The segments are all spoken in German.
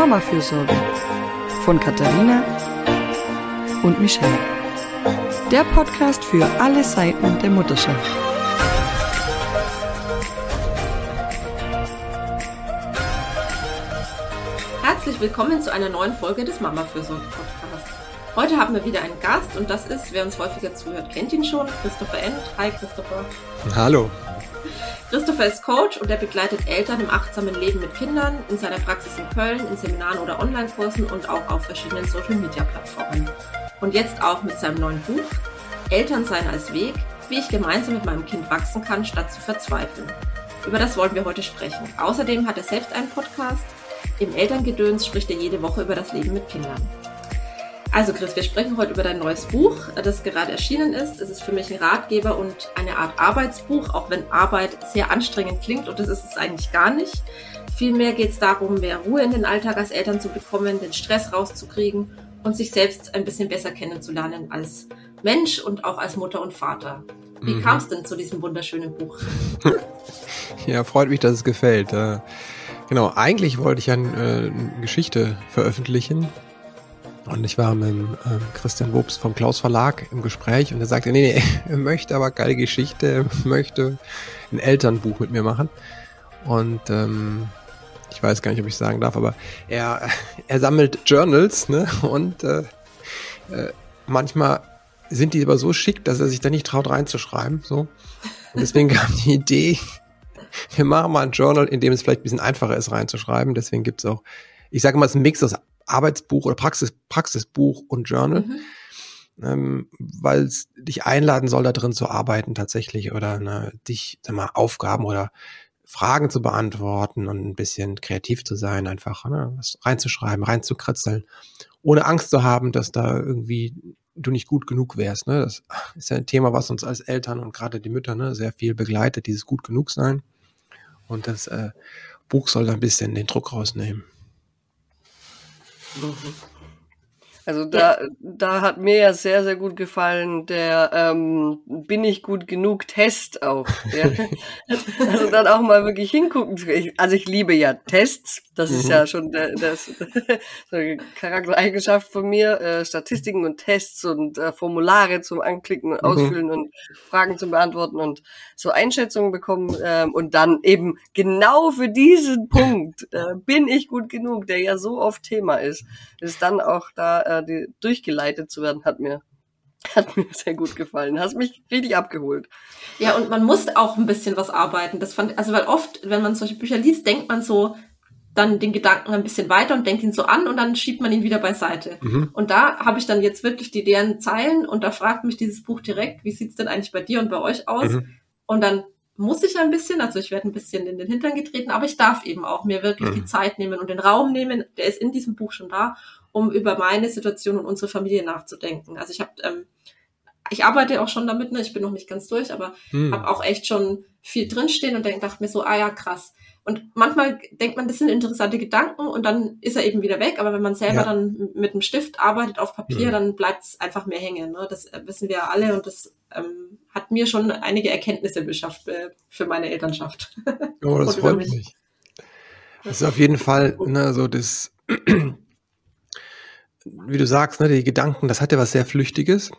Mama-Fürsorge von Katharina und Michelle. Der Podcast für alle Seiten der Mutterschaft. Herzlich willkommen zu einer neuen Folge des Mama-Fürsorge-Podcasts. Heute haben wir wieder einen Gast und das ist, wer uns häufiger zuhört, kennt ihn schon, Christopher End. Hi Christopher. Hallo. Christopher ist Coach und er begleitet Eltern im achtsamen Leben mit Kindern in seiner Praxis in Köln, in Seminaren oder Online-Kursen und auch auf verschiedenen Social-Media-Plattformen. Und jetzt auch mit seinem neuen Buch Eltern sein als Weg, wie ich gemeinsam mit meinem Kind wachsen kann, statt zu verzweifeln. Über das wollen wir heute sprechen. Außerdem hat er selbst einen Podcast. Im Elterngedöns spricht er jede Woche über das Leben mit Kindern. Also Chris, wir sprechen heute über dein neues Buch, das gerade erschienen ist. Es ist für mich ein Ratgeber und eine Art Arbeitsbuch, auch wenn Arbeit sehr anstrengend klingt und das ist es eigentlich gar nicht. Vielmehr geht es darum, mehr Ruhe in den Alltag als Eltern zu bekommen, den Stress rauszukriegen und sich selbst ein bisschen besser kennenzulernen als Mensch und auch als Mutter und Vater. Wie mhm. kam es denn zu diesem wunderschönen Buch? ja, freut mich, dass es gefällt. Äh, genau, eigentlich wollte ich ja eine äh, Geschichte veröffentlichen, und ich war mit ähm, Christian Wobs vom Klaus Verlag im Gespräch und er sagte, nee, nee, er möchte aber geile Geschichte, möchte ein Elternbuch mit mir machen. Und ähm, ich weiß gar nicht, ob ich sagen darf, aber er, er sammelt Journals, ne? Und äh, äh, manchmal sind die aber so schick, dass er sich da nicht traut reinzuschreiben. So. Und deswegen kam die Idee, wir machen mal ein Journal, in dem es vielleicht ein bisschen einfacher ist, reinzuschreiben. Deswegen gibt es auch, ich sage mal, es ist ein Mix aus Arbeitsbuch oder Praxis, Praxisbuch und Journal, mhm. ähm, weil es dich einladen soll, da drin zu arbeiten tatsächlich oder ne, dich, sag mal, Aufgaben oder Fragen zu beantworten und ein bisschen kreativ zu sein, einfach ne, was reinzuschreiben, reinzukritzeln, ohne Angst zu haben, dass da irgendwie du nicht gut genug wärst. Ne? Das ist ja ein Thema, was uns als Eltern und gerade die Mütter ne, sehr viel begleitet, dieses gut genug sein. Und das äh, Buch soll da ein bisschen den Druck rausnehmen. Mhm. Also da, da hat mir ja sehr, sehr gut gefallen der ähm, Bin ich gut genug Test auch. Ja? also dann auch mal wirklich hingucken. Also ich liebe ja Tests. Das ist ja mhm. schon der, das, so eine Charaktereigenschaft von mir. Äh, Statistiken und Tests und äh, Formulare zum Anklicken und mhm. Ausfüllen mhm. und Fragen zum Beantworten und so Einschätzungen bekommen. Äh, und dann eben genau für diesen Punkt äh, bin ich gut genug, der ja so oft Thema ist, ist dann auch da die, durchgeleitet zu werden, hat mir hat mir sehr gut gefallen. Hast mich richtig abgeholt. Ja, und man muss auch ein bisschen was arbeiten. Das fand, also weil oft, wenn man solche Bücher liest, denkt man so dann den Gedanken ein bisschen weiter und denkt ihn so an und dann schiebt man ihn wieder beiseite. Mhm. Und da habe ich dann jetzt wirklich die deren Zeilen und da fragt mich dieses Buch direkt, wie sieht's denn eigentlich bei dir und bei euch aus? Mhm. Und dann muss ich ein bisschen, also ich werde ein bisschen in den Hintern getreten, aber ich darf eben auch mir wirklich mhm. die Zeit nehmen und den Raum nehmen, der ist in diesem Buch schon da um über meine Situation und unsere Familie nachzudenken. Also ich habe, ähm, ich arbeite auch schon damit, ne? ich bin noch nicht ganz durch, aber hm. habe auch echt schon viel drinstehen und denk, dachte mir so, ah ja, krass. Und manchmal denkt man, das sind interessante Gedanken und dann ist er eben wieder weg. Aber wenn man selber ja. dann mit einem Stift arbeitet auf Papier, mhm. dann bleibt es einfach mehr hängen. Ne? Das äh, wissen wir ja alle und das ähm, hat mir schon einige Erkenntnisse beschafft äh, für meine Elternschaft. Oh, das freut mich. mich. Das ist auf jeden Fall ne, so das wie du sagst, ne, die Gedanken, das hat ja was sehr Flüchtiges.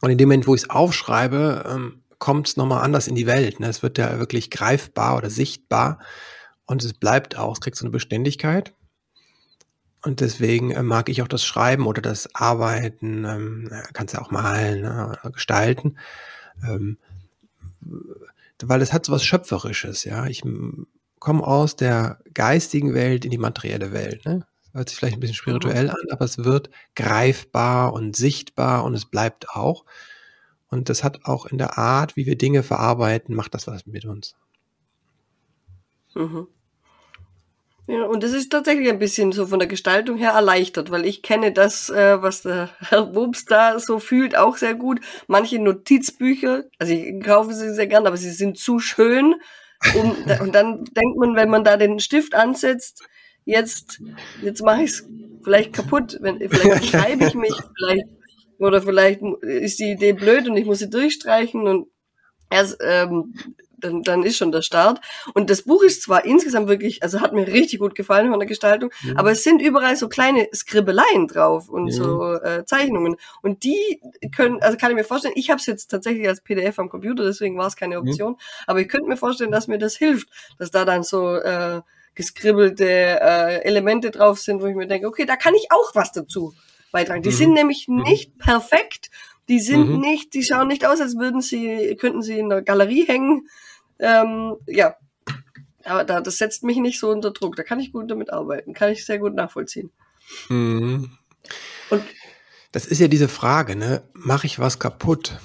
Und in dem Moment, wo ich es aufschreibe, ähm, kommt es nochmal anders in die Welt. Ne? Es wird ja wirklich greifbar oder sichtbar und es bleibt auch, es kriegt so eine Beständigkeit. Und deswegen äh, mag ich auch das Schreiben oder das Arbeiten, ähm, kannst ja auch malen ne, oder gestalten, ähm, weil es hat so was Schöpferisches, ja. Ich komme aus der geistigen Welt in die materielle Welt. Ne? Hört sich vielleicht ein bisschen spirituell an, aber es wird greifbar und sichtbar und es bleibt auch. Und das hat auch in der Art, wie wir Dinge verarbeiten, macht das was mit uns. Mhm. Ja, und das ist tatsächlich ein bisschen so von der Gestaltung her erleichtert, weil ich kenne das, äh, was der Herr Wobs da so fühlt, auch sehr gut. Manche Notizbücher, also ich kaufe sie sehr gern, aber sie sind zu schön. Um, und dann denkt man, wenn man da den Stift ansetzt, jetzt, jetzt mache ich es vielleicht kaputt. Wenn, vielleicht schreibe ich mich, vielleicht, oder vielleicht ist die Idee blöd und ich muss sie durchstreichen und erst, ähm, dann, dann ist schon der Start. Und das Buch ist zwar insgesamt wirklich, also hat mir richtig gut gefallen von der Gestaltung, mhm. aber es sind überall so kleine Skribbeleien drauf und mhm. so äh, Zeichnungen. Und die können, also kann ich mir vorstellen, ich habe es jetzt tatsächlich als PDF am Computer, deswegen war es keine mhm. Option, mhm. aber ich könnte mir vorstellen, dass mir das hilft, dass da dann so äh, geskribbelte äh, Elemente drauf sind, wo ich mir denke, okay, da kann ich auch was dazu beitragen. Die mhm. sind nämlich mhm. nicht perfekt die sind mhm. nicht, die schauen nicht aus, als würden sie, könnten sie in der Galerie hängen. Ähm, ja, aber da, das setzt mich nicht so unter Druck. Da kann ich gut damit arbeiten, kann ich sehr gut nachvollziehen. Mhm. Und das ist ja diese Frage, ne? Mache ich was kaputt?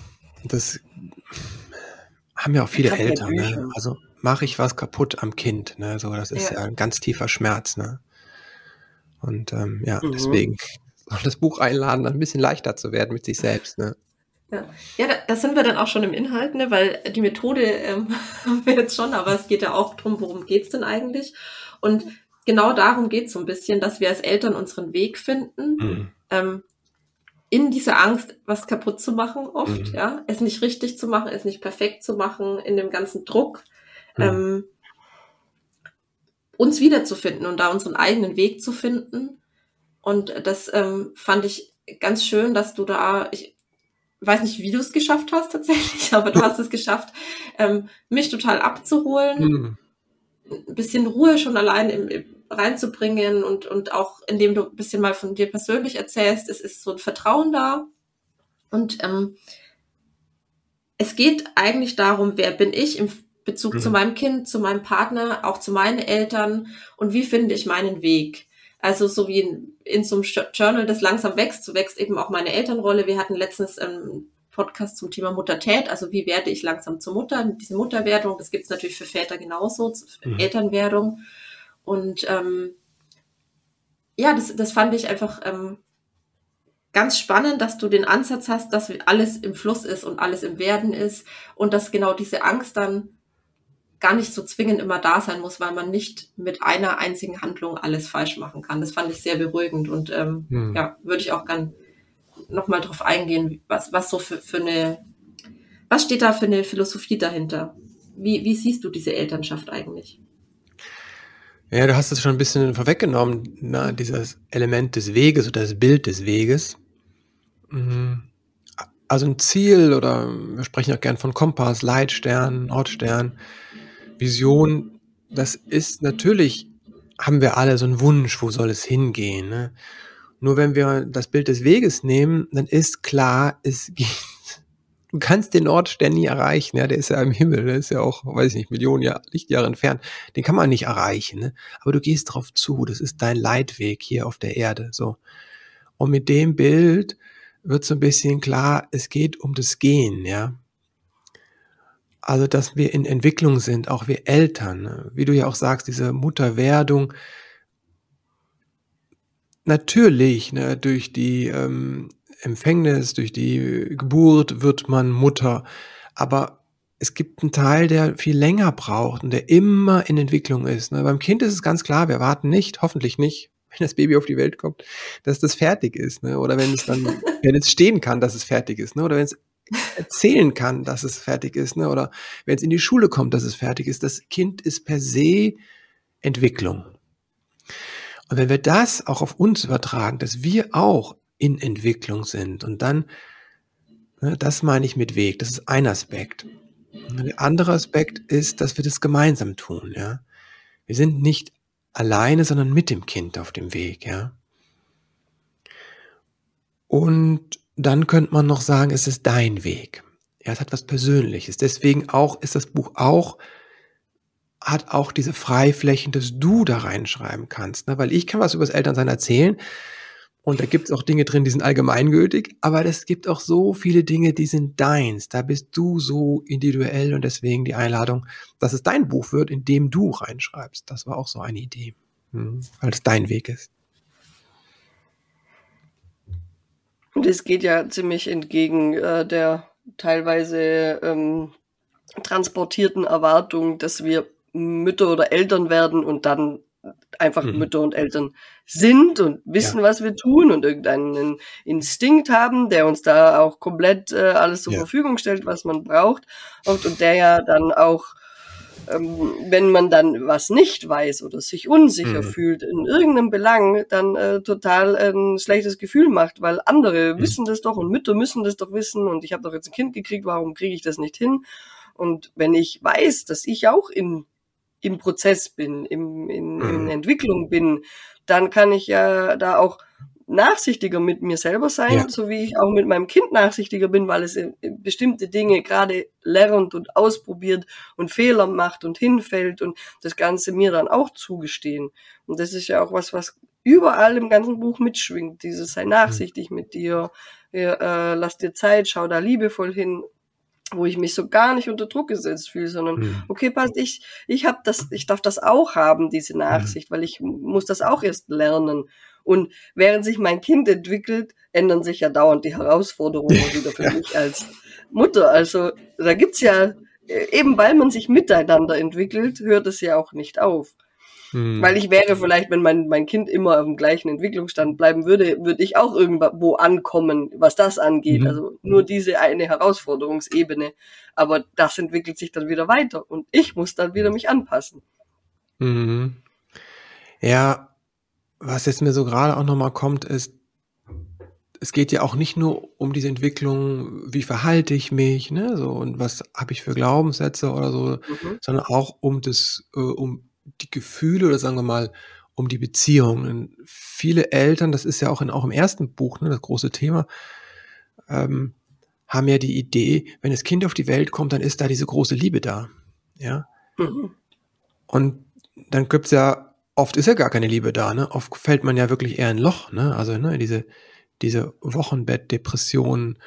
Das haben ja auch viele Eltern, ne? Also mache ich was kaputt am Kind, ne? So, das ist ja, ja ein ganz tiefer Schmerz, ne? Und ähm, ja, mhm. deswegen das Buch einladen, ein bisschen leichter zu werden mit sich selbst. Ne? Ja, ja da, da sind wir dann auch schon im Inhalt, ne? weil die Methode ähm, haben wir jetzt schon, aber es geht ja auch darum, worum geht's denn eigentlich? Und genau darum geht's so ein bisschen, dass wir als Eltern unseren Weg finden, mhm. ähm, in dieser Angst, was kaputt zu machen, oft, mhm. ja, es nicht richtig zu machen, es nicht perfekt zu machen, in dem ganzen Druck, mhm. ähm, uns wiederzufinden und da unseren eigenen Weg zu finden und das ähm, fand ich ganz schön, dass du da, ich weiß nicht, wie du es geschafft hast tatsächlich, aber du hast es geschafft, ähm, mich total abzuholen, mhm. ein bisschen Ruhe schon allein im, im, reinzubringen und, und auch indem du ein bisschen mal von dir persönlich erzählst, es ist so ein Vertrauen da. Und ähm, es geht eigentlich darum, wer bin ich im Bezug mhm. zu meinem Kind, zu meinem Partner, auch zu meinen Eltern und wie finde ich meinen Weg. Also so wie in, in so einem Journal, das langsam wächst, so wächst eben auch meine Elternrolle. Wir hatten letztens einen Podcast zum Thema Muttertät, also wie werde ich langsam zur Mutter, diese Mutterwerdung, das gibt es natürlich für Väter genauso, mhm. Elternwerdung. Und ähm, ja, das, das fand ich einfach ähm, ganz spannend, dass du den Ansatz hast, dass alles im Fluss ist und alles im Werden ist und dass genau diese Angst dann gar nicht so zwingend immer da sein muss, weil man nicht mit einer einzigen Handlung alles falsch machen kann. Das fand ich sehr beruhigend und ähm, hm. ja, würde ich auch gern nochmal drauf eingehen, was, was so für, für eine, was steht da für eine Philosophie dahinter? Wie, wie siehst du diese Elternschaft eigentlich? Ja, du hast es schon ein bisschen vorweggenommen, na, dieses Element des Weges oder das Bild des Weges. Mhm. Also ein Ziel oder wir sprechen auch gern von Kompass, Leitstern, Ortstern. Vision, das ist natürlich, haben wir alle so einen Wunsch, wo soll es hingehen. Ne? Nur wenn wir das Bild des Weges nehmen, dann ist klar, es geht. Du kannst den Ort ständig erreichen, ja, der ist ja im Himmel, der ist ja auch, weiß ich nicht, Millionen Jahr, Lichtjahre entfernt. Den kann man nicht erreichen, ne? aber du gehst drauf zu, das ist dein Leitweg hier auf der Erde, so. Und mit dem Bild wird so ein bisschen klar, es geht um das Gehen, ja. Also, dass wir in Entwicklung sind, auch wir Eltern, ne? wie du ja auch sagst, diese Mutterwerdung. Natürlich, ne, durch die ähm, Empfängnis, durch die Geburt wird man Mutter, aber es gibt einen Teil, der viel länger braucht und der immer in Entwicklung ist. Ne? Beim Kind ist es ganz klar, wir warten nicht, hoffentlich nicht, wenn das Baby auf die Welt kommt, dass das fertig ist, ne? Oder wenn es dann, wenn es stehen kann, dass es fertig ist, ne? Oder wenn es erzählen kann, dass es fertig ist, ne? oder wenn es in die Schule kommt, dass es fertig ist. Das Kind ist per se Entwicklung. Und wenn wir das auch auf uns übertragen, dass wir auch in Entwicklung sind und dann, ne, das meine ich mit Weg, das ist ein Aspekt. Der andere Aspekt ist, dass wir das gemeinsam tun, ja. Wir sind nicht alleine, sondern mit dem Kind auf dem Weg, ja. Und dann könnte man noch sagen, es ist dein Weg. Ja, es hat was Persönliches. Deswegen auch ist das Buch auch hat auch diese Freiflächen, dass du da reinschreiben kannst. Ne? Weil ich kann was über das Elternsein erzählen und da gibt es auch Dinge drin, die sind allgemeingültig, aber es gibt auch so viele Dinge, die sind deins. Da bist du so individuell und deswegen die Einladung, dass es dein Buch wird, in dem du reinschreibst. Das war auch so eine Idee, hm, weil es dein Weg ist. Und es geht ja ziemlich entgegen äh, der teilweise ähm, transportierten Erwartung, dass wir Mütter oder Eltern werden und dann einfach mhm. Mütter und Eltern sind und wissen, ja. was wir tun und irgendeinen Instinkt haben, der uns da auch komplett äh, alles zur ja. Verfügung stellt, was man braucht und, und der ja dann auch ähm, wenn man dann was nicht weiß oder sich unsicher mhm. fühlt in irgendeinem Belang, dann äh, total ein schlechtes Gefühl macht, weil andere mhm. wissen das doch und Mütter müssen das doch wissen und ich habe doch jetzt ein Kind gekriegt, warum kriege ich das nicht hin? Und wenn ich weiß, dass ich auch in, im Prozess bin, im, in, in mhm. Entwicklung bin, dann kann ich ja da auch nachsichtiger mit mir selber sein, ja. so wie ich auch mit meinem Kind nachsichtiger bin, weil es bestimmte Dinge gerade lernt und ausprobiert und Fehler macht und hinfällt und das Ganze mir dann auch zugestehen. Und das ist ja auch was, was überall im ganzen Buch mitschwingt. Dieses sei nachsichtig mit dir, äh, lass dir Zeit, schau da liebevoll hin, wo ich mich so gar nicht unter Druck gesetzt fühle, sondern mhm. okay, passt, ich ich habe das, ich darf das auch haben, diese Nachsicht, mhm. weil ich muss das auch erst lernen. Und während sich mein Kind entwickelt, ändern sich ja dauernd die Herausforderungen wieder für mich als Mutter. Also da gibt's ja, äh, eben weil man sich miteinander entwickelt, hört es ja auch nicht auf. Hm. Weil ich wäre vielleicht, wenn mein, mein Kind immer auf dem gleichen Entwicklungsstand bleiben würde, würde ich auch irgendwo ankommen, was das angeht. Mhm. Also nur diese eine Herausforderungsebene. Aber das entwickelt sich dann wieder weiter und ich muss dann wieder mich anpassen. Mhm. Ja, was jetzt mir so gerade auch nochmal kommt, ist, es geht ja auch nicht nur um diese Entwicklung, wie verhalte ich mich, ne, so und was habe ich für Glaubenssätze oder so, mhm. sondern auch um das, äh, um die Gefühle oder sagen wir mal um die Beziehungen. Viele Eltern, das ist ja auch in auch im ersten Buch, ne, das große Thema, ähm, haben ja die Idee, wenn das Kind auf die Welt kommt, dann ist da diese große Liebe da, ja. Mhm. Und dann gibt's ja oft ist ja gar keine Liebe da, ne? Oft fällt man ja wirklich eher ein Loch, ne? Also, ne, diese, diese Wochenbettdepression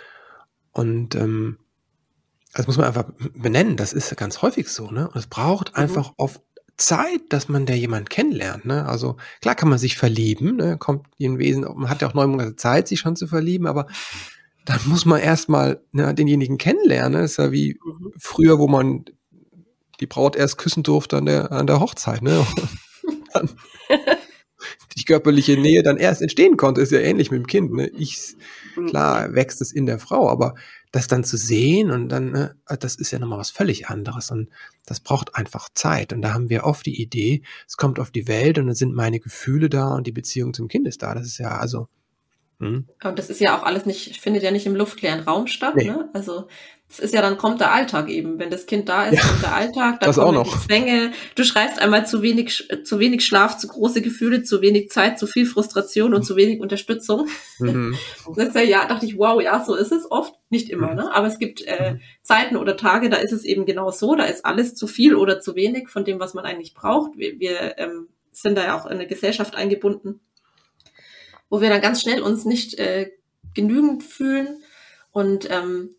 und ähm, das muss man einfach benennen, das ist ganz häufig so, ne? Und es braucht mhm. einfach oft Zeit, dass man da jemand kennenlernt, ne? Also klar kann man sich verlieben, ne? Kommt in Wesen, man hat ja auch neun Monate Zeit, sich schon zu verlieben, aber dann muss man erstmal ne, denjenigen kennenlernen. Das ist ja wie mhm. früher, wo man die Braut erst küssen durfte an der, an der Hochzeit, ne? Dann die körperliche Nähe dann erst entstehen konnte, ist ja ähnlich mit dem Kind. Ne? Ich, mhm. klar, wächst es in der Frau, aber das dann zu sehen und dann, ne, das ist ja nochmal was völlig anderes und das braucht einfach Zeit. Und da haben wir oft die Idee, es kommt auf die Welt und dann sind meine Gefühle da und die Beziehung zum Kind ist da. Das ist ja also. Hm. Und das ist ja auch alles nicht, findet ja nicht im luftleeren Raum statt. Nee. Ne? Also das ist ja, dann kommt der Alltag eben. Wenn das Kind da ist, ja, kommt der Alltag, dann kommen die Zwänge. Du schreibst einmal zu wenig, zu wenig Schlaf, zu große Gefühle, zu wenig Zeit, zu viel Frustration und zu wenig Unterstützung. Mhm. Das ist ja, ja, dachte ich, wow, ja, so ist es oft. Nicht immer, mhm. ne? Aber es gibt äh, mhm. Zeiten oder Tage, da ist es eben genau so, da ist alles zu viel oder zu wenig von dem, was man eigentlich braucht. Wir, wir ähm, sind da ja auch in eine Gesellschaft eingebunden, wo wir dann ganz schnell uns nicht äh, genügend fühlen und ähm,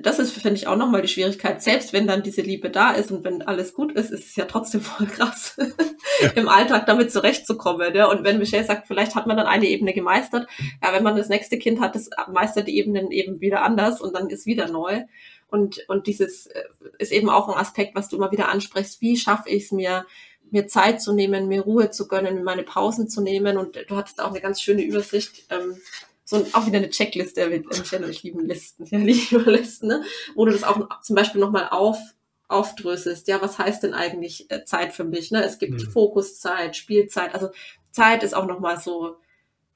das ist, finde ich, auch nochmal die Schwierigkeit. Selbst wenn dann diese Liebe da ist und wenn alles gut ist, ist es ja trotzdem voll krass, ja. im Alltag damit zurechtzukommen. Ja? Und wenn Michelle sagt, vielleicht hat man dann eine Ebene gemeistert, ja, wenn man das nächste Kind hat, das meistert die Ebenen eben wieder anders und dann ist wieder neu. Und, und dieses äh, ist eben auch ein Aspekt, was du immer wieder ansprichst. Wie schaffe ich es mir, mir Zeit zu nehmen, mir Ruhe zu gönnen, mir meine Pausen zu nehmen? Und du hattest auch eine ganz schöne Übersicht. Ähm, so auch wieder eine Checkliste, Michelle und ich lieben Listen, ja, liebe Listen, ne? wo du das auch zum Beispiel nochmal auf, aufdröselst. Ja, was heißt denn eigentlich äh, Zeit für mich? Ne? Es gibt mhm. Fokuszeit, Spielzeit, also Zeit ist auch nochmal so,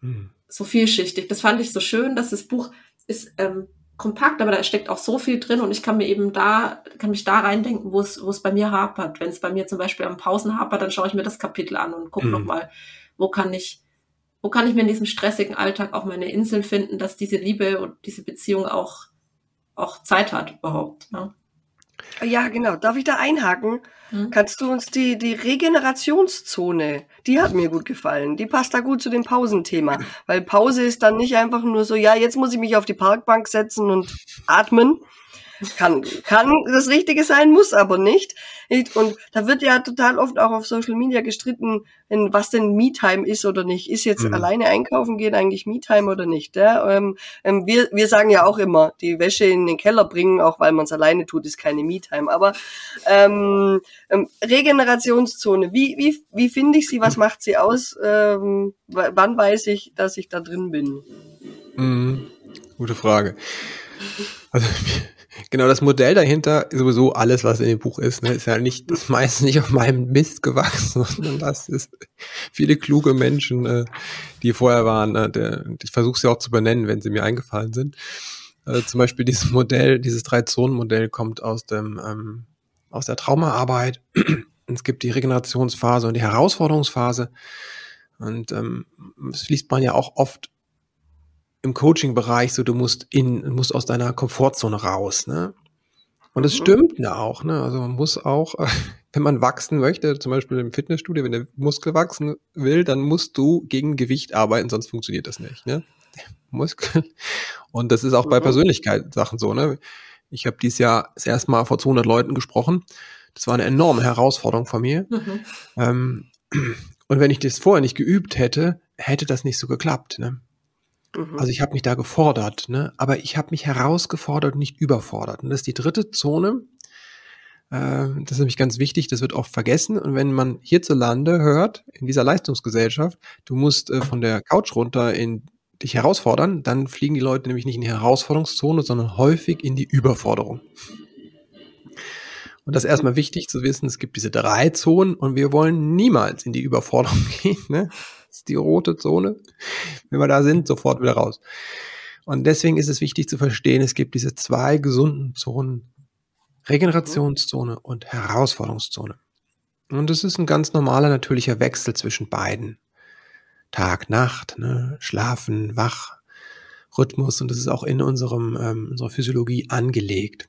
mhm. so vielschichtig. Das fand ich so schön, dass das Buch ist ähm, kompakt, aber da steckt auch so viel drin und ich kann mir eben da, kann mich da reindenken, wo es, wo es bei mir hapert. Wenn es bei mir zum Beispiel am Pausen hapert, dann schaue ich mir das Kapitel an und gucke mhm. nochmal, wo kann ich wo kann ich mir in diesem stressigen Alltag auch meine Insel finden, dass diese Liebe und diese Beziehung auch, auch Zeit hat überhaupt. Ne? Ja, genau. Darf ich da einhaken? Hm? Kannst du uns die, die Regenerationszone, die hat mir gut gefallen. Die passt da gut zu dem Pausenthema. Weil Pause ist dann nicht einfach nur so, ja, jetzt muss ich mich auf die Parkbank setzen und atmen, kann, kann das Richtige sein, muss aber nicht. Und da wird ja total oft auch auf Social Media gestritten, was denn Me-Time ist oder nicht. Ist jetzt mhm. alleine einkaufen gehen eigentlich Me-Time oder nicht? Ja? Ähm, ähm, wir, wir sagen ja auch immer, die Wäsche in den Keller bringen, auch weil man es alleine tut, ist keine Me-Time. Aber ähm, ähm, Regenerationszone, wie, wie, wie finde ich sie? Was macht sie aus? Ähm, wann weiß ich, dass ich da drin bin? Mhm. Gute Frage. Also genau das Modell dahinter ist sowieso alles, was in dem Buch ist. Ne? Ist ja nicht das meiste nicht auf meinem Mist gewachsen, sondern das ist viele kluge Menschen, äh, die vorher waren. Äh, der, ich versuche sie auch zu benennen, wenn sie mir eingefallen sind. Also zum Beispiel dieses Modell, dieses Drei-Zonen-Modell kommt aus dem ähm, aus der Traumaarbeit. es gibt die Regenerationsphase und die Herausforderungsphase. Und ähm, das liest man ja auch oft im Coaching-Bereich so, du musst in, musst aus deiner Komfortzone raus, ne? Und das mhm. stimmt ja auch, ne? Also man muss auch, wenn man wachsen möchte, zum Beispiel im Fitnessstudio, wenn der Muskel wachsen will, dann musst du gegen Gewicht arbeiten, sonst funktioniert das nicht, ne? Muskel. Und das ist auch bei mhm. Persönlichkeitssachen so, ne? Ich habe dieses Jahr das erste Mal vor 200 Leuten gesprochen. Das war eine enorme Herausforderung von mir. Mhm. Ähm, und wenn ich das vorher nicht geübt hätte, hätte das nicht so geklappt. Ne? Mhm. Also ich habe mich da gefordert, ne? aber ich habe mich herausgefordert und nicht überfordert. Und das ist die dritte Zone. Äh, das ist nämlich ganz wichtig, das wird oft vergessen. Und wenn man hierzulande hört, in dieser Leistungsgesellschaft, du musst äh, von der Couch runter in dich herausfordern, dann fliegen die Leute nämlich nicht in die Herausforderungszone, sondern häufig in die Überforderung. Und das ist erstmal wichtig zu wissen, es gibt diese drei Zonen und wir wollen niemals in die Überforderung gehen. Ne? Ist die rote Zone. Wenn wir da sind, sofort wieder raus. Und deswegen ist es wichtig zu verstehen, es gibt diese zwei gesunden Zonen, Regenerationszone und Herausforderungszone. Und es ist ein ganz normaler, natürlicher Wechsel zwischen beiden. Tag, Nacht, ne? Schlafen, Wach, Rhythmus und das ist auch in unserem, ähm, unserer Physiologie angelegt.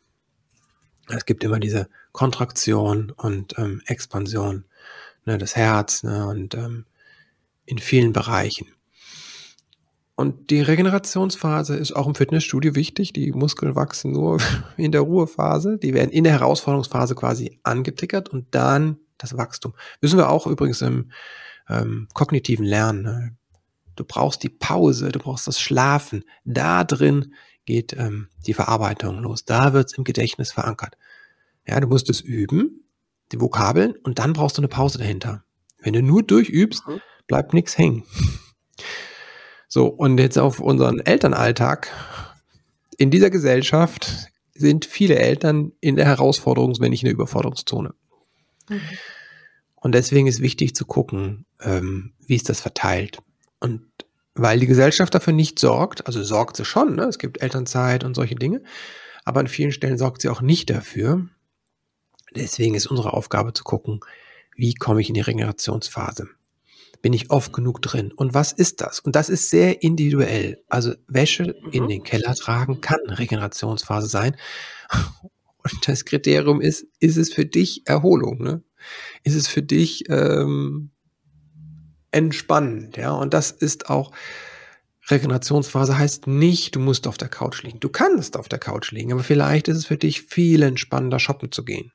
Es gibt immer diese Kontraktion und ähm, Expansion, ne, das Herz ne, und ähm, in vielen Bereichen. Und die Regenerationsphase ist auch im Fitnessstudio wichtig. Die Muskeln wachsen nur in der Ruhephase. Die werden in der Herausforderungsphase quasi angetickert und dann das Wachstum. Wissen wir auch übrigens im ähm, kognitiven Lernen. Ne? Du brauchst die Pause, du brauchst das Schlafen. Da drin geht ähm, die Verarbeitung los. Da wird's im Gedächtnis verankert. Ja, du musst es üben, die Vokabeln, und dann brauchst du eine Pause dahinter. Wenn du nur durchübst, mhm. Bleibt nichts hängen. So, und jetzt auf unseren Elternalltag. In dieser Gesellschaft sind viele Eltern in der Herausforderungs-, wenn nicht in der Überforderungszone. Mhm. Und deswegen ist wichtig zu gucken, ähm, wie ist das verteilt. Und weil die Gesellschaft dafür nicht sorgt, also sorgt sie schon, ne? es gibt Elternzeit und solche Dinge, aber an vielen Stellen sorgt sie auch nicht dafür. Deswegen ist unsere Aufgabe zu gucken, wie komme ich in die Regenerationsphase? Bin ich oft genug drin? Und was ist das? Und das ist sehr individuell. Also Wäsche mhm. in den Keller tragen kann Regenerationsphase sein. Und das Kriterium ist, ist es für dich Erholung? Ne? Ist es für dich ähm, entspannend, ja. Und das ist auch Regenerationsphase heißt nicht, du musst auf der Couch liegen. Du kannst auf der Couch liegen, aber vielleicht ist es für dich viel entspannender, shoppen zu gehen.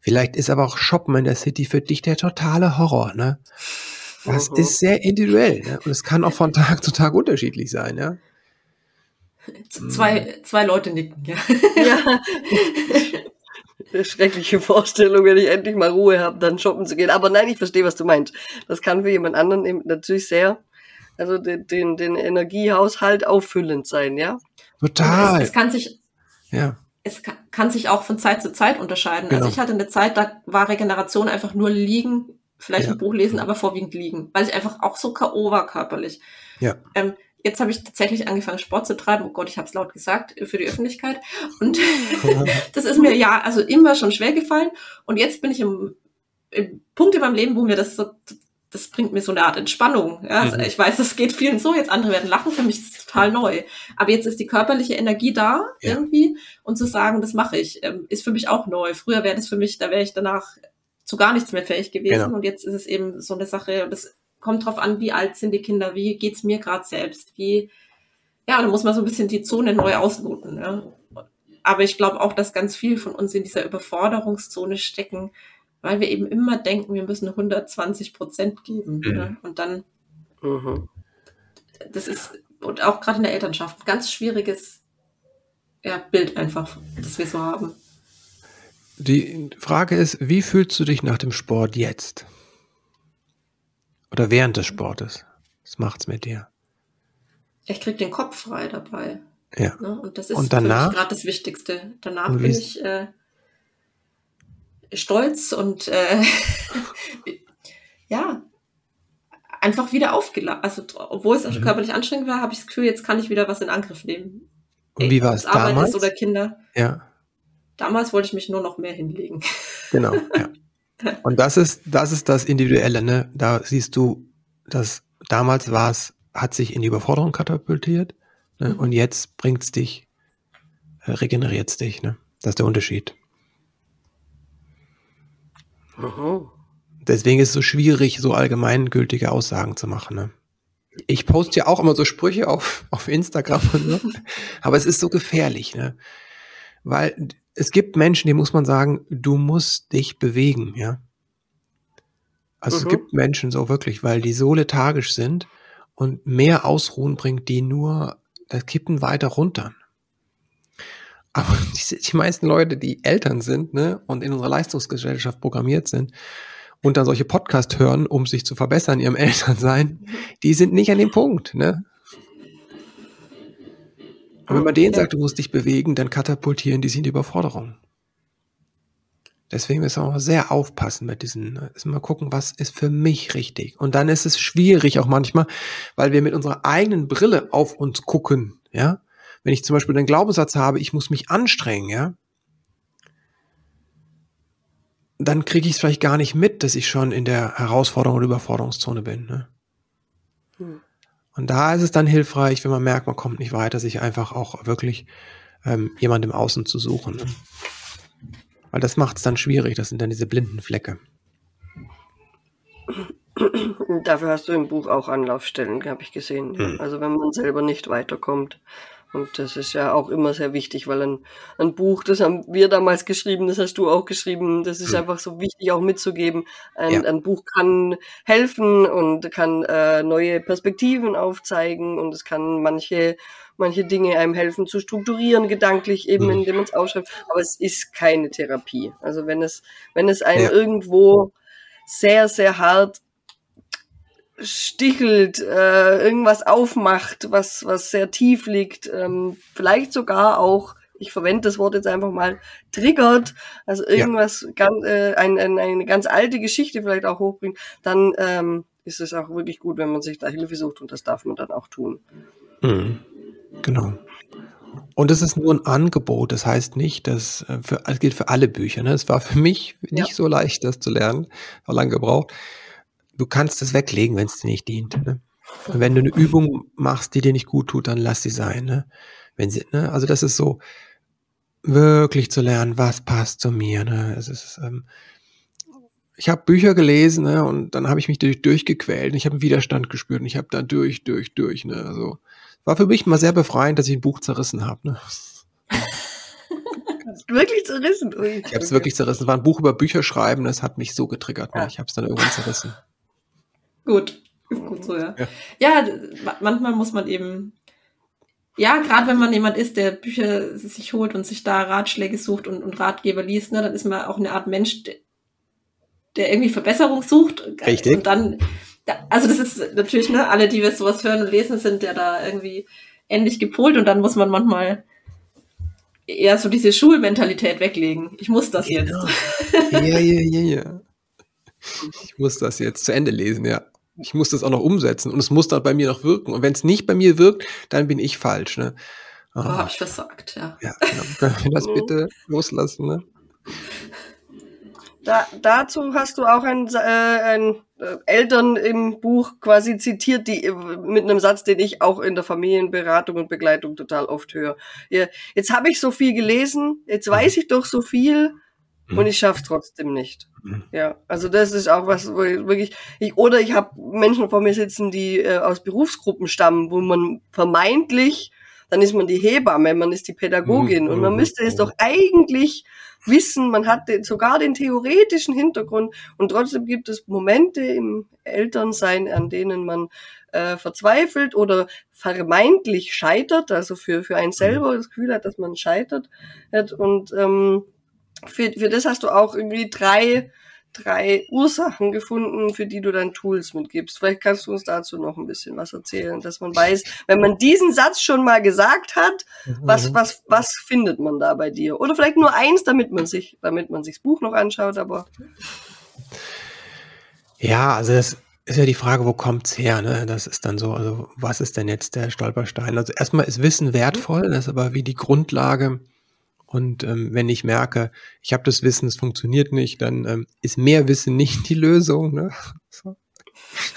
Vielleicht ist aber auch Shoppen in der City für dich der totale Horror, ne? Das mhm. ist sehr individuell, ne? Und es kann auch von Tag zu Tag unterschiedlich sein, ja. Zwei, zwei Leute nicken, ja. ja. Eine schreckliche Vorstellung, wenn ich endlich mal Ruhe habe, dann shoppen zu gehen. Aber nein, ich verstehe, was du meinst. Das kann für jemand anderen natürlich sehr, also den, den, den Energiehaushalt auffüllend sein, ja? Total. Es, es kann sich, ja. Es kann, kann, sich auch von Zeit zu Zeit unterscheiden. Also genau. Also ich hatte eine Zeit, da war Regeneration einfach nur liegen, vielleicht ja. ein Buch lesen, aber vorwiegend liegen, weil ich einfach auch so K.O. war körperlich. Ja. Ähm, Jetzt habe ich tatsächlich angefangen, Sport zu treiben. Oh Gott, ich habe es laut gesagt für die Öffentlichkeit. Und das ist mir ja also immer schon schwer gefallen. Und jetzt bin ich im, im Punkt in meinem Leben, wo mir das so, das bringt mir so eine Art Entspannung. Ja? Also mhm. Ich weiß, das geht vielen so, jetzt andere werden lachen, für mich ist es total neu. Aber jetzt ist die körperliche Energie da ja. irgendwie und zu sagen, das mache ich, ähm, ist für mich auch neu. Früher wäre das für mich, da wäre ich danach zu gar nichts mehr fähig gewesen. Genau. Und jetzt ist es eben so eine Sache, das kommt drauf an, wie alt sind die Kinder, wie geht's mir gerade selbst, wie, ja, da muss man so ein bisschen die Zone neu ausloten. Ja. Aber ich glaube auch, dass ganz viel von uns in dieser Überforderungszone stecken, weil wir eben immer denken, wir müssen 120 Prozent geben. Mhm. Ja. Und dann, mhm. das ist, und auch gerade in der Elternschaft, ein ganz schwieriges ja, Bild einfach, das wir so haben. Die Frage ist, wie fühlst du dich nach dem Sport jetzt? Oder während des Sportes. Was macht's mit dir? Ich krieg den Kopf frei dabei. Ja. Ne? Und das ist Und danach? gerade das Wichtigste. Danach bin ich äh, stolz und äh, ja, einfach wieder aufgeladen. Also obwohl es Mhm. körperlich anstrengend war, habe ich das Gefühl, jetzt kann ich wieder was in Angriff nehmen. Und wie war es damals? oder Kinder. Ja, Damals wollte ich mich nur noch mehr hinlegen. genau. Ja. Und das ist, das ist das Individuelle, ne? Da siehst du, dass damals war es, hat sich in die Überforderung katapultiert, ne? Mhm. Und jetzt bringt's dich, äh, regeneriert's dich, ne? Das ist der Unterschied. Mhm. Deswegen ist es so schwierig, so allgemeingültige Aussagen zu machen. Ne? Ich poste ja auch immer so Sprüche auf, auf Instagram und so, aber es ist so gefährlich, ne? Weil es gibt Menschen, die muss man sagen, du musst dich bewegen, ja. Also Mhm. es gibt Menschen so wirklich, weil die so lethargisch sind und mehr Ausruhen bringt die nur das Kippen weiter runter. Aber die, die meisten Leute, die Eltern sind ne, und in unserer Leistungsgesellschaft programmiert sind und dann solche Podcasts hören, um sich zu verbessern in ihrem Elternsein, die sind nicht an dem Punkt. Ne? Und wenn man denen sagt, du musst dich bewegen, dann katapultieren die sich in die Überforderung. Deswegen müssen wir auch sehr aufpassen mit diesen, ist mal gucken, was ist für mich richtig. Und dann ist es schwierig auch manchmal, weil wir mit unserer eigenen Brille auf uns gucken, ja. Wenn ich zum Beispiel den Glaubenssatz habe, ich muss mich anstrengen, ja, dann kriege ich es vielleicht gar nicht mit, dass ich schon in der Herausforderung oder Überforderungszone bin. Ne? Hm. Und da ist es dann hilfreich, wenn man merkt, man kommt nicht weiter, sich einfach auch wirklich ähm, jemand im Außen zu suchen. Ne? Weil das macht es dann schwierig, das sind dann diese blinden Flecke. Dafür hast du im Buch auch Anlaufstellen, habe ich gesehen. Hm. Also wenn man selber nicht weiterkommt. Und das ist ja auch immer sehr wichtig, weil ein, ein Buch, das haben wir damals geschrieben, das hast du auch geschrieben, das ist Hm. einfach so wichtig auch mitzugeben. Ein, Ja. ein Buch kann helfen und kann äh, neue Perspektiven aufzeigen und es kann manche manche Dinge einem helfen zu strukturieren, gedanklich eben, Hm. indem man es ausschreibt. Aber es ist keine Therapie. Also wenn es, wenn es einen Ja. irgendwo sehr, sehr hart stichelt, äh, irgendwas aufmacht, was, was sehr tief liegt, ähm, vielleicht sogar auch, ich verwende das Wort jetzt einfach mal, triggert, also irgendwas, ganz, äh, ein, ein, eine ganz alte Geschichte vielleicht auch hochbringt, dann ähm, ist es auch wirklich gut, wenn man sich da Hilfe sucht und das darf man dann auch tun. Mhm. Genau. Und es ist nur ein Angebot. Das heißt nicht, dass äh, für, es gilt für alle Bücher. Ne? Es war für mich nicht Ja. so leicht, das zu lernen. War lange gebraucht. Du kannst es weglegen, wenn es dir nicht dient. Ne? Und wenn du eine Übung machst, die dir nicht gut tut, dann lass sie sein. Ne? Wenn sie, ne? Also das ist so wirklich zu lernen, was passt zu mir. Ne? Es ist, ähm, ich habe Bücher gelesen ne? und dann habe ich mich durch, durchgequält. und Ich habe einen Widerstand gespürt und ich habe da durch, durch, durch. Ne? Also war für mich mal sehr befreiend, dass ich ein Buch zerrissen habe. Ne? Wirklich zerrissen. Ui. Ich habe es wirklich zerrissen. Es war ein Buch über Bücher schreiben. Das hat mich so getriggert. Ne? Ich habe es dann irgendwann zerrissen. Gut, ist gut so, ja. Ja. Ja, manchmal muss man eben, ja, gerade wenn man jemand ist, der Bücher sich holt und sich da Ratschläge sucht und, und Ratgeber liest, ne, dann ist man auch eine Art Mensch, der, irgendwie Verbesserung sucht. Richtig. Und dann, da, also das ist natürlich, ne, alle, die wir sowas hören und lesen, sind ja da irgendwie ähnlich gepolt und dann muss man manchmal eher so diese Schulmentalität weglegen. Ich muss das jetzt. Ja, ja, ja, ja. Ich muss das jetzt zu Ende lesen, ja. Ich muss das auch noch umsetzen und es muss dann bei mir noch wirken. Und wenn es nicht bei mir wirkt, dann bin ich falsch. Ne? Oh, Ah, habe ich versagt, ja. ja, genau. Können wir das bitte loslassen? Ne? Da, dazu hast du auch ein, äh, ein äh, Eltern im Buch quasi zitiert, die äh, mit einem Satz, den ich auch in der Familienberatung und Begleitung total oft höre. Ja, jetzt habe ich so viel gelesen, jetzt weiß ich doch so viel und ich schaff's trotzdem nicht. Mhm. Ja, also das ist auch was, wo ich wirklich ich oder ich habe Menschen vor mir sitzen, die äh, aus Berufsgruppen stammen, wo man vermeintlich dann ist man die Hebamme, man ist die Pädagogin. Mhm, und man mhm, müsste es mhm. doch eigentlich wissen, man hat den, sogar den theoretischen Hintergrund. Und trotzdem gibt es Momente im Elternsein, an denen man äh, verzweifelt oder vermeintlich scheitert, also für, für einen selber das Gefühl hat, dass man scheitert hat. Und ähm, für, für das hast du auch irgendwie drei, drei Ursachen gefunden, für die du dann Tools mitgibst. Vielleicht kannst du uns dazu noch ein bisschen was erzählen, dass man weiß, wenn man diesen Satz schon mal gesagt hat, was, mhm. was, was findet man da bei dir? Oder vielleicht nur eins, damit man sich, damit man sich das Buch noch anschaut, aber. Ja, also das ist ja die Frage, wo kommt's her? Ne? Das ist dann so, also was ist denn jetzt der Stolperstein? Also erstmal ist Wissen wertvoll, das ist aber wie die Grundlage und ähm, wenn ich merke, ich habe das Wissen, es funktioniert nicht, dann ähm, ist mehr Wissen nicht die Lösung. Ne? So.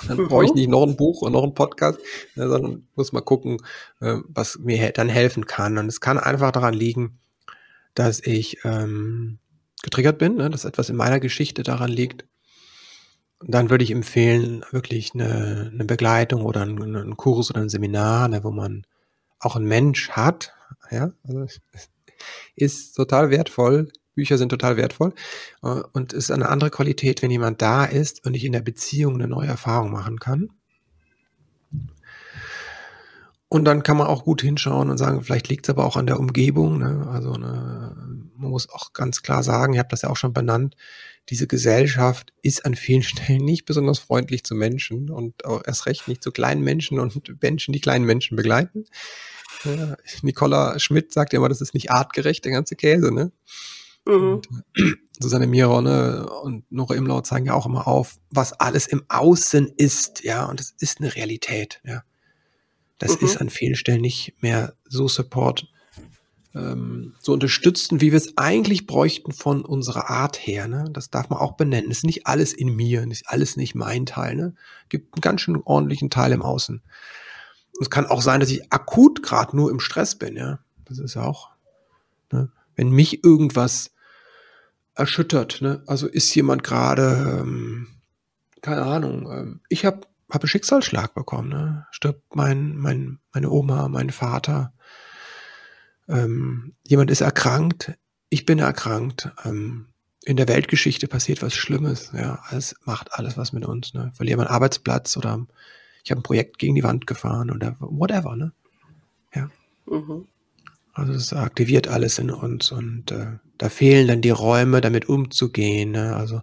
Dann brauche ich nicht noch ein Buch und noch ein Podcast, ne, sondern muss mal gucken, äh, was mir dann helfen kann. Und es kann einfach daran liegen, dass ich ähm, getriggert bin, ne, dass etwas in meiner Geschichte daran liegt. Und dann würde ich empfehlen, wirklich eine, eine Begleitung oder einen, einen Kurs oder ein Seminar, ne, wo man auch ein Mensch hat. Ja, also ist total wertvoll. Bücher sind total wertvoll äh, und ist eine andere Qualität, wenn jemand da ist und ich in der Beziehung eine neue Erfahrung machen kann. Und dann kann man auch gut hinschauen und sagen, vielleicht liegt es aber auch an der Umgebung. Ne? Also ne, man muss auch ganz klar sagen, ich habe das ja auch schon benannt, diese Gesellschaft ist an vielen Stellen nicht besonders freundlich zu Menschen und auch erst recht nicht zu kleinen Menschen und Menschen, die kleinen Menschen begleiten. Ja, Nicola Schmidt sagt ja immer, das ist nicht artgerecht, der ganze Käse, ne? Mhm. Und, äh, Susanne Mirone und Nora Imlau zeigen ja auch immer auf, was alles im Außen ist, ja, und es ist eine Realität, ja. Das mhm. ist an vielen Stellen nicht mehr so Support, ähm, so unterstützen, wie wir es eigentlich bräuchten von unserer Art her, ne? Das darf man auch benennen. Es ist nicht alles in mir, ist alles nicht mein Teil, ne? Gibt einen ganz schön ordentlichen Teil im Außen. Es kann auch sein, dass ich akut gerade nur im Stress bin, ja. Das ist ja auch, ne? wenn mich irgendwas erschüttert, ne? Also ist jemand gerade, ähm, keine Ahnung, ähm, ich habe hab einen Schicksalsschlag bekommen, ne? Stirbt mein, mein, meine Oma, mein Vater. Ähm, jemand ist erkrankt, ich bin erkrankt. Ähm, in der Weltgeschichte passiert was Schlimmes, ja. Es macht alles was mit uns, ne? Wir einen Arbeitsplatz oder ich habe ein Projekt gegen die Wand gefahren oder whatever, ne? Ja. Mhm. Also es aktiviert alles in uns und äh, da fehlen dann die Räume, damit umzugehen. Ne? Also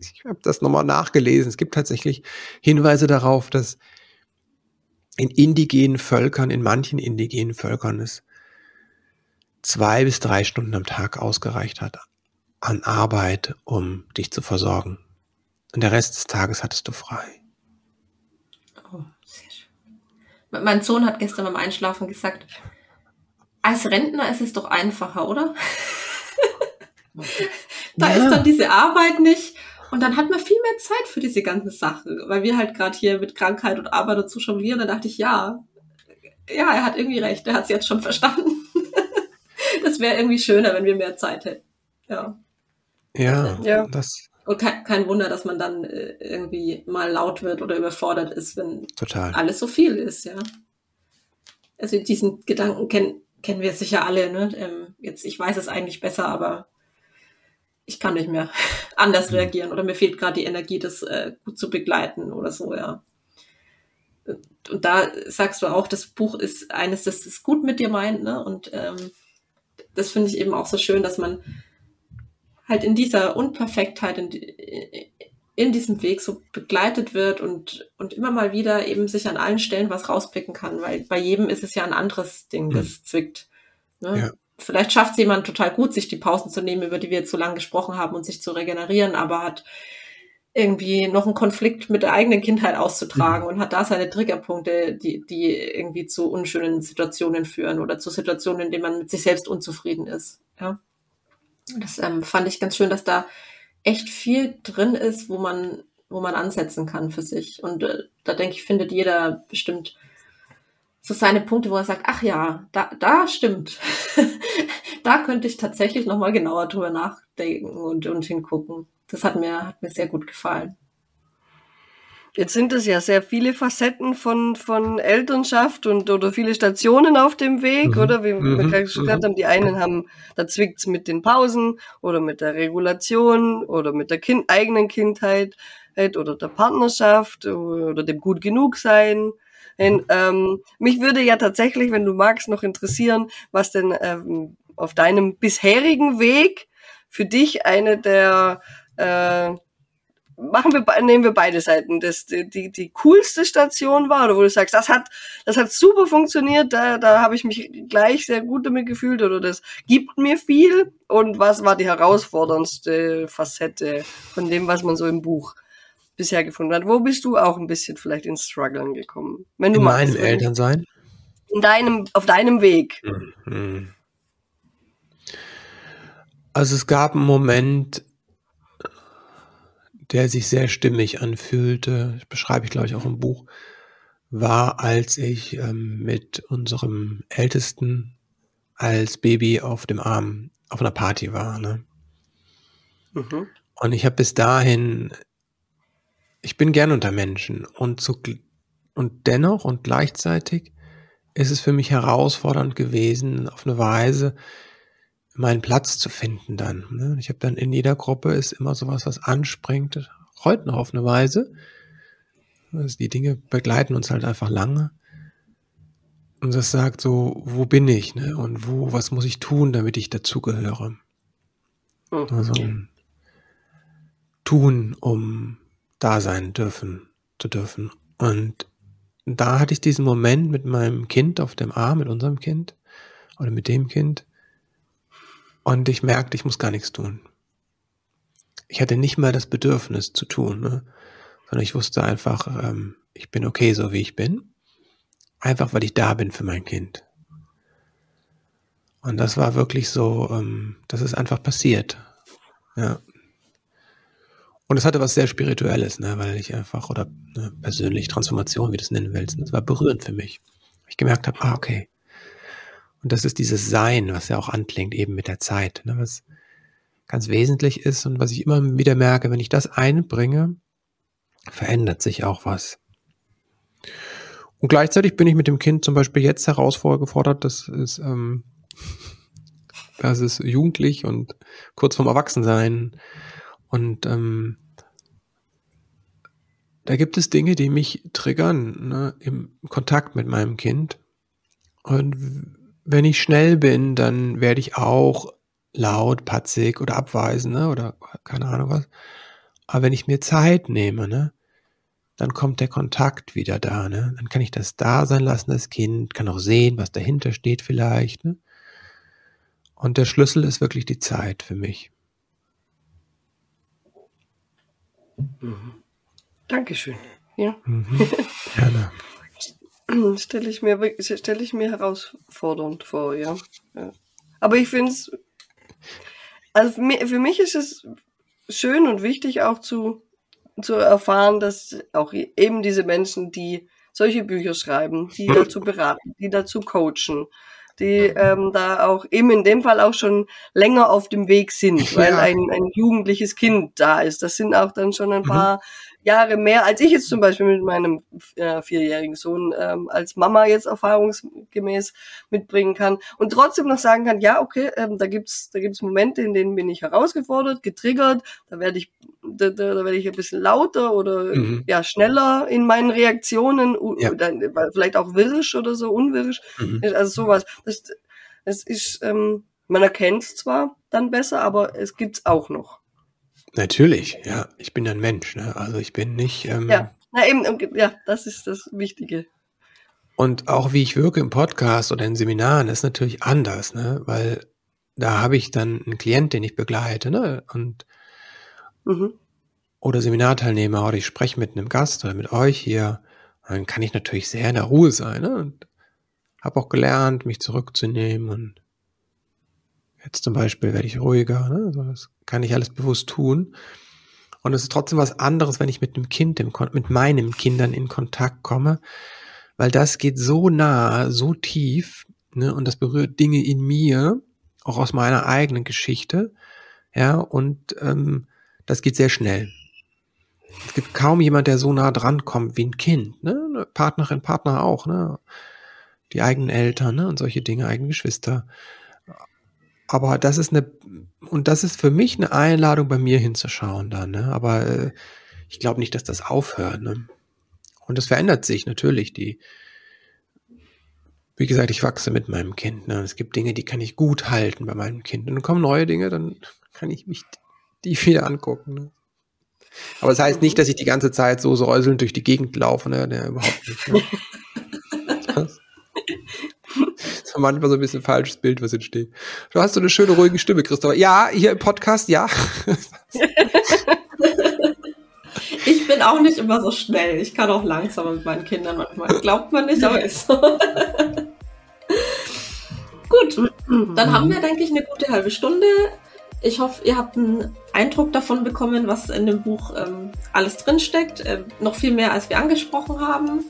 ich habe das nochmal nachgelesen. Es gibt tatsächlich Hinweise darauf, dass in indigenen Völkern, in manchen indigenen Völkern es zwei bis drei Stunden am Tag ausgereicht hat an Arbeit, um dich zu versorgen. Und der Rest des Tages hattest du frei. Mein Sohn hat gestern beim Einschlafen gesagt, als Rentner ist es doch einfacher, oder? da ja. ist dann diese Arbeit nicht. Und dann hat man viel mehr Zeit für diese ganzen Sachen, weil wir halt gerade hier mit Krankheit und Arbeit dazu jonglieren. Da dachte ich, ja, ja, er hat irgendwie recht, er hat es jetzt schon verstanden. das wäre irgendwie schöner, wenn wir mehr Zeit hätten. Ja. Ja, ja. das und kein, kein Wunder, dass man dann äh, irgendwie mal laut wird oder überfordert ist, wenn Total. alles so viel ist, ja. Also diesen Gedanken kennen kennen wir sicher alle, ne? Ähm, jetzt, ich weiß es eigentlich besser, aber ich kann nicht mehr anders mhm. reagieren oder mir fehlt gerade die Energie, das äh, gut zu begleiten oder so, ja. Und da sagst du auch, das Buch ist eines, das es gut mit dir meint, ne? Und ähm, das finde ich eben auch so schön, dass man halt in dieser Unperfektheit, in, in diesem Weg so begleitet wird und, und immer mal wieder eben sich an allen Stellen was rauspicken kann, weil bei jedem ist es ja ein anderes Ding, das hm. zwickt. Ne? Ja. Vielleicht schafft es jemand total gut, sich die Pausen zu nehmen, über die wir jetzt so lange gesprochen haben und sich zu regenerieren, aber hat irgendwie noch einen Konflikt mit der eigenen Kindheit auszutragen mhm. und hat da seine Triggerpunkte, die, die irgendwie zu unschönen Situationen führen oder zu Situationen, in denen man mit sich selbst unzufrieden ist. Ja. Das ähm, fand ich ganz schön, dass da echt viel drin ist, wo man, wo man ansetzen kann für sich. Und äh, da denke ich, findet jeder bestimmt so seine Punkte, wo er sagt, ach ja, da, da stimmt. da könnte ich tatsächlich nochmal genauer drüber nachdenken und, und hingucken. Das hat mir, hat mir sehr gut gefallen. Jetzt sind es ja sehr viele Facetten von, von Elternschaft und oder viele Stationen auf dem Weg, mhm. oder? Wie mhm. wir gerade schon gesagt mhm. haben, die einen haben, da zwickt's mit den Pausen oder mit der Regulation oder mit der kind, eigenen Kindheit oder der Partnerschaft oder dem gut genug sein. Und, ähm, mich würde ja tatsächlich, wenn du magst, noch interessieren, was denn ähm, auf deinem bisherigen Weg für dich eine der äh, machen wir, nehmen wir beide Seiten, das die, die, die coolste Station war, oder wo du sagst, das hat, das hat super funktioniert, da, da habe ich mich gleich sehr gut damit gefühlt, oder das gibt mir viel. Und was war die herausforderndste Facette von dem, was man so im Buch bisher gefunden hat? Wo bist du auch ein bisschen vielleicht ins Struggeln gekommen? Wenn du in meinem Elternsein? In deinem, auf deinem Weg. Mhm. Also es gab einen Moment, der sich sehr stimmig anfühlte, das beschreibe ich glaube ich auch im Buch, war, als ich ähm, mit unserem Ältesten als Baby auf dem Arm auf einer Party war. Ne? Mhm. Und ich habe bis dahin, ich bin gern unter Menschen und, zu, und dennoch und gleichzeitig ist es für mich herausfordernd gewesen, auf eine Weise, meinen Platz zu finden dann. Ne? Ich habe dann in jeder Gruppe ist immer sowas, was anspringt, heute noch auf eine Weise. Also die Dinge begleiten uns halt einfach lange. Und das sagt so, wo bin ich, ne? Und wo, was muss ich tun, damit ich dazugehöre? Oh, also tun, um da sein dürfen, zu dürfen. Und da hatte ich diesen Moment mit meinem Kind auf dem Arm, mit unserem Kind oder mit dem Kind, und ich merkte, ich muss gar nichts tun. Ich hatte nicht mal das Bedürfnis zu tun, ne? sondern ich wusste einfach, ähm, ich bin okay, so wie ich bin. Einfach weil ich da bin für mein Kind. Und das war wirklich so, ähm, das ist einfach passiert. Ja. Und es hatte was sehr Spirituelles, ne, weil ich einfach, oder ne, persönlich Transformation, wie du es nennen willst, das war berührend für mich. Ich gemerkt habe, ah, okay, und das ist dieses Sein, was ja auch anklingt, eben mit der Zeit, ne, was ganz wesentlich ist und was ich immer wieder merke, wenn ich das einbringe, verändert sich auch was. Und gleichzeitig bin ich mit dem Kind zum Beispiel jetzt herausgefordert, das ist, ähm, das ist jugendlich und kurz vorm Erwachsensein. Und ähm, da gibt es Dinge, die mich triggern ne, im Kontakt mit meinem Kind. Und wenn ich schnell bin, dann werde ich auch laut, patzig oder abweisen, ne? oder keine Ahnung was. Aber wenn ich mir Zeit nehme, ne, dann kommt der Kontakt wieder da, ne? Dann kann ich das da sein lassen, das Kind, kann auch sehen, was dahinter steht vielleicht, ne? Und der Schlüssel ist wirklich die Zeit für mich. Mhm. Dankeschön. Ja. Mhm. Gerne. stelle ich mir stelle ich mir herausfordernd vor, ja. ja. Aber ich finde es, also für mich ist es schön und wichtig auch zu, zu erfahren, dass auch eben diese Menschen, die solche Bücher schreiben, die dazu beraten, die dazu coachen, die ähm, da auch eben in dem Fall auch schon länger auf dem Weg sind, weil ein, ein jugendliches Kind da ist. Das sind auch dann schon ein mhm. paar Jahre mehr, als ich jetzt zum Beispiel mit meinem äh, vierjährigen Sohn ähm, als Mama jetzt erfahrungsgemäß mitbringen kann und trotzdem noch sagen kann, ja, okay, ähm, da gibt's da gibt's Momente, in denen bin ich herausgefordert, getriggert, da werde ich da, da, da werde ich ein bisschen lauter oder mhm. ja schneller in meinen Reaktionen, ja. vielleicht auch wirrisch oder so, unwirrisch, mhm. also sowas. Das, das ist, ähm, man erkennt es zwar dann besser, aber es gibt's auch noch. Natürlich, ja. Ich bin ein Mensch, ne? Also ich bin nicht. Ähm, ja, na eben, ja, das ist das Wichtige. Und auch wie ich wirke im Podcast oder in Seminaren ist natürlich anders, ne? Weil da habe ich dann einen Klient, den ich begleite, ne? Und mhm. oder Seminarteilnehmer oder ich spreche mit einem Gast oder mit euch hier. Dann kann ich natürlich sehr in der Ruhe sein, ne? Und habe auch gelernt, mich zurückzunehmen und Jetzt zum Beispiel werde ich ruhiger, ne? also das kann ich alles bewusst tun. Und es ist trotzdem was anderes, wenn ich mit einem Kind, mit meinen Kindern in Kontakt komme, weil das geht so nah, so tief, ne? und das berührt Dinge in mir, auch aus meiner eigenen Geschichte, ja, und ähm, das geht sehr schnell. Es gibt kaum jemand, der so nah dran kommt wie ein Kind, ne? Partnerin, Partner auch, ne? Die eigenen Eltern, ne? Und solche Dinge, eigene Geschwister. Aber das ist eine, und das ist für mich eine Einladung, bei mir hinzuschauen dann, ne? Aber äh, ich glaube nicht, dass das aufhört, ne? Und das verändert sich natürlich, die, wie gesagt, ich wachse mit meinem Kind, ne? Es gibt Dinge, die kann ich gut halten bei meinem Kind. Und dann kommen neue Dinge, dann kann ich mich die wieder angucken. Ne? Aber das heißt nicht, dass ich die ganze Zeit so säuselnd durch die Gegend laufe, ne? ne überhaupt nicht. Ne? Das ist manchmal so ein bisschen falsches Bild, was entsteht. Du hast so eine schöne, ruhige Stimme, Christopher. Ja, hier im Podcast, ja. Ich bin auch nicht immer so schnell. Ich kann auch langsamer mit meinen Kindern manchmal. Glaubt man nicht, aber ist so. Gut, dann haben wir, denke ich, eine gute halbe Stunde. Ich hoffe, ihr habt einen Eindruck davon bekommen, was in dem Buch ähm, alles drinsteckt. Äh, noch viel mehr, als wir angesprochen haben.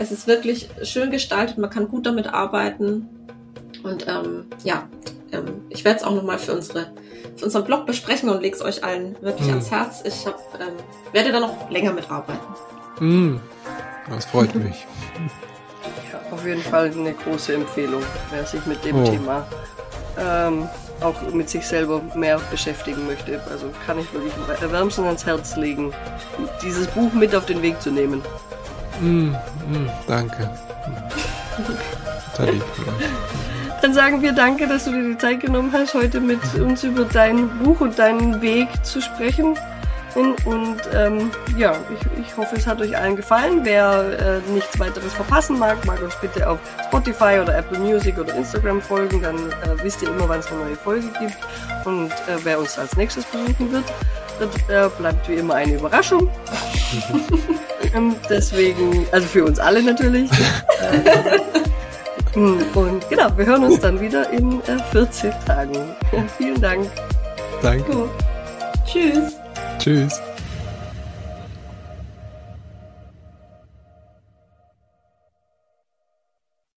Es ist wirklich schön gestaltet, man kann gut damit arbeiten. Und ähm, ja, ähm, ich werde es auch nochmal für, unsere, für unseren Blog besprechen und lege es euch allen wirklich mhm. ans Herz. Ich hab, ähm, werde da noch länger mitarbeiten. Mhm. Das freut mich. Ja, auf jeden Fall eine große Empfehlung, wer sich mit dem oh. Thema ähm, auch mit sich selber mehr beschäftigen möchte. Also kann ich wirklich wärmstens ans Herz legen, dieses Buch mit auf den Weg zu nehmen. Mm, mm, danke. Lieb. Dann sagen wir danke, dass du dir die Zeit genommen hast, heute mit uns über dein Buch und deinen Weg zu sprechen. Und ähm, ja, ich, ich hoffe, es hat euch allen gefallen. Wer äh, nichts weiteres verpassen mag, mag uns bitte auf Spotify oder Apple Music oder Instagram folgen. Dann äh, wisst ihr immer, wann es eine neue Folge gibt. Und äh, wer uns als nächstes besuchen wird, das, äh, bleibt wie immer eine Überraschung. ähm, deswegen, also für uns alle natürlich. Und genau, wir hören uns dann wieder in äh, 14 Tagen. Vielen Dank. Danke. Tschüss. Tschüss.